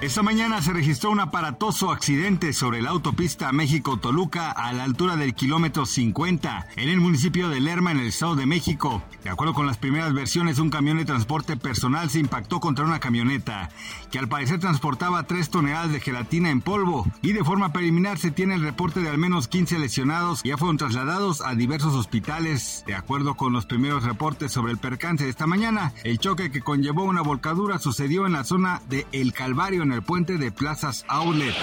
Esta mañana se registró un aparatoso accidente sobre la autopista México-Toluca a la altura del kilómetro 50 en el municipio de Lerma en el Estado de México. De acuerdo con las primeras versiones, un camión de transporte personal se impactó contra una camioneta que al parecer transportaba 3 toneladas de gelatina en polvo y de forma preliminar se tiene el reporte de al menos 15 lesionados y ya fueron trasladados a diversos hospitales. De acuerdo con los primeros reportes sobre el percance de esta mañana, el choque que conllevó una volcadura sucedió en la zona de El Calvario en el puente de Plazas Outlet.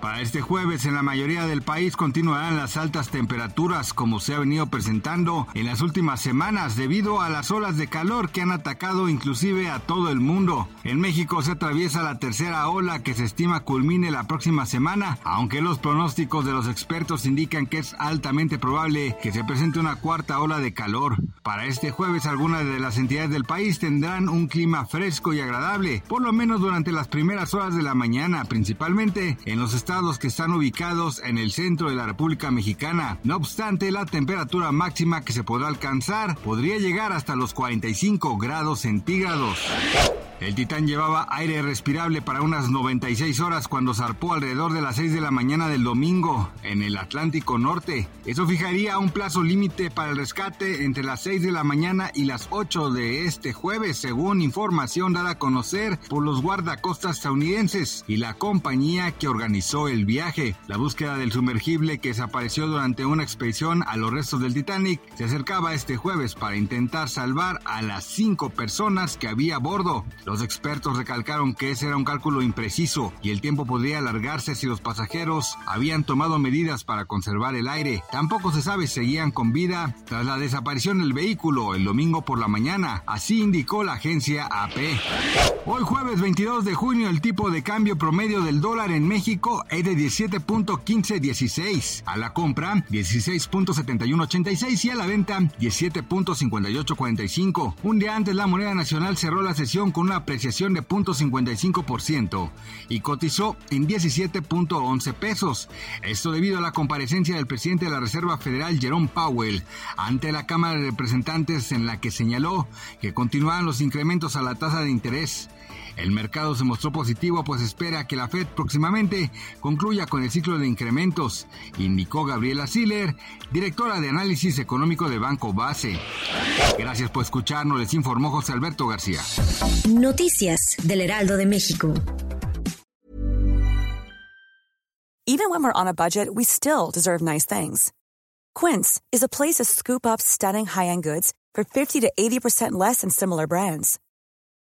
Para este jueves en la mayoría del país continuarán las altas temperaturas como se ha venido presentando en las últimas semanas debido a las olas de calor que han atacado inclusive a todo el mundo. En México se atraviesa la tercera ola que se estima culmine la próxima semana, aunque los pronósticos de los expertos indican que es altamente probable que se presente una cuarta ola de calor. Para este jueves algunas de las entidades del país tendrán un clima fresco y agradable, por lo menos durante las primeras horas de la mañana, principalmente en los estados estados que están ubicados en el centro de la República Mexicana. No obstante, la temperatura máxima que se podrá alcanzar podría llegar hasta los 45 grados centígrados. El Titán llevaba aire respirable para unas 96 horas cuando zarpó alrededor de las 6 de la mañana del domingo en el Atlántico Norte. Eso fijaría un plazo límite para el rescate entre las 6 de la mañana y las 8 de este jueves, según información dada a conocer por los guardacostas estadounidenses y la compañía que organizó el viaje. La búsqueda del sumergible que desapareció durante una expedición a los restos del Titanic se acercaba este jueves para intentar salvar a las 5 personas que había a bordo. Los expertos recalcaron que ese era un cálculo impreciso y el tiempo podría alargarse si los pasajeros habían tomado medidas para conservar el aire. Tampoco se sabe si seguían con vida tras la desaparición del vehículo el domingo por la mañana, así indicó la agencia AP. Hoy jueves 22 de junio el tipo de cambio promedio del dólar en México es de 17.1516, a la compra 16.7186 y a la venta 17.5845. Un día antes la moneda nacional cerró la sesión con una apreciación de 0.55% y cotizó en 17.11 pesos. Esto debido a la comparecencia del presidente de la Reserva Federal, Jerome Powell, ante la Cámara de Representantes en la que señaló que continuaban los incrementos a la tasa de interés. El mercado se mostró positivo pues espera que la Fed próximamente concluya con el ciclo de incrementos, indicó Gabriela Siller, directora de análisis económico de Banco Base. Gracias por escucharnos, les informó José Alberto García. Noticias del Heraldo de México. Even when we're on a budget, we still deserve nice things. Quince is a place to scoop up stunning high-end goods for 50 to 80% less than similar brands.